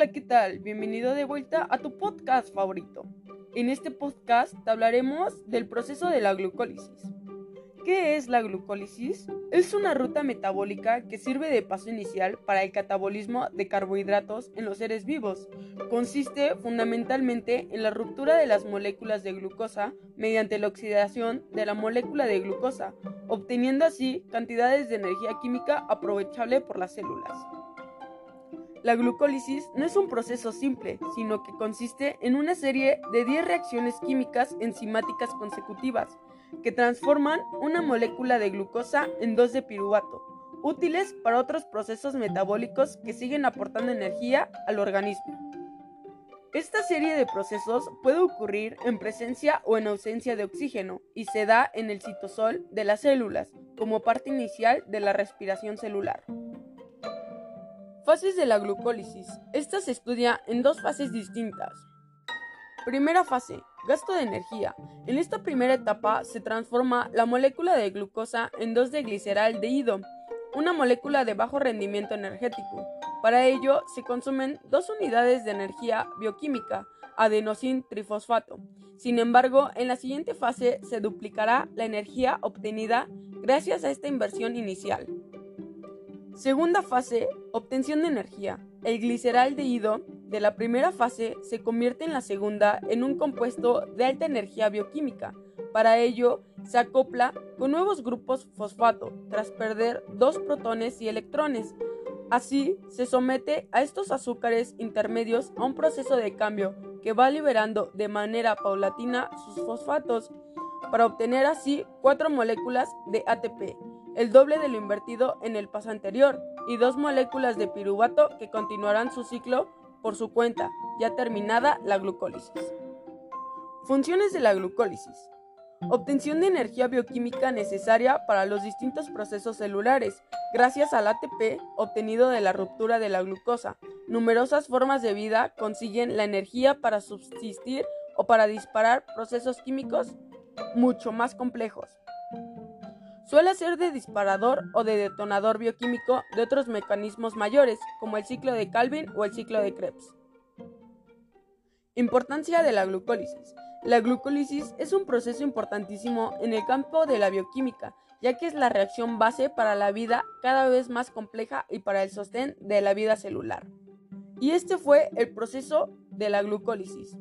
Hola, ¿qué tal? Bienvenido de vuelta a tu podcast favorito. En este podcast te hablaremos del proceso de la glucólisis. ¿Qué es la glucólisis? Es una ruta metabólica que sirve de paso inicial para el catabolismo de carbohidratos en los seres vivos. Consiste fundamentalmente en la ruptura de las moléculas de glucosa mediante la oxidación de la molécula de glucosa, obteniendo así cantidades de energía química aprovechable por las células. La glucólisis no es un proceso simple, sino que consiste en una serie de 10 reacciones químicas enzimáticas consecutivas que transforman una molécula de glucosa en dos de piruvato, útiles para otros procesos metabólicos que siguen aportando energía al organismo. Esta serie de procesos puede ocurrir en presencia o en ausencia de oxígeno y se da en el citosol de las células como parte inicial de la respiración celular. Fases de la glucólisis. Esta se estudia en dos fases distintas. Primera fase, gasto de energía. En esta primera etapa se transforma la molécula de glucosa en 2 de gliceraldehído, una molécula de bajo rendimiento energético. Para ello se consumen dos unidades de energía bioquímica, adenosin trifosfato. Sin embargo, en la siguiente fase se duplicará la energía obtenida gracias a esta inversión inicial. Segunda fase, obtención de energía. El gliceraldehído de la primera fase se convierte en la segunda en un compuesto de alta energía bioquímica. Para ello, se acopla con nuevos grupos fosfato tras perder dos protones y electrones. Así, se somete a estos azúcares intermedios a un proceso de cambio que va liberando de manera paulatina sus fosfatos para obtener así cuatro moléculas de ATP el doble de lo invertido en el paso anterior, y dos moléculas de piruvato que continuarán su ciclo por su cuenta, ya terminada la glucólisis. Funciones de la glucólisis. Obtención de energía bioquímica necesaria para los distintos procesos celulares, gracias al ATP obtenido de la ruptura de la glucosa. Numerosas formas de vida consiguen la energía para subsistir o para disparar procesos químicos mucho más complejos. Suele ser de disparador o de detonador bioquímico de otros mecanismos mayores, como el ciclo de Calvin o el ciclo de Krebs. Importancia de la glucólisis. La glucólisis es un proceso importantísimo en el campo de la bioquímica, ya que es la reacción base para la vida cada vez más compleja y para el sostén de la vida celular. Y este fue el proceso de la glucólisis.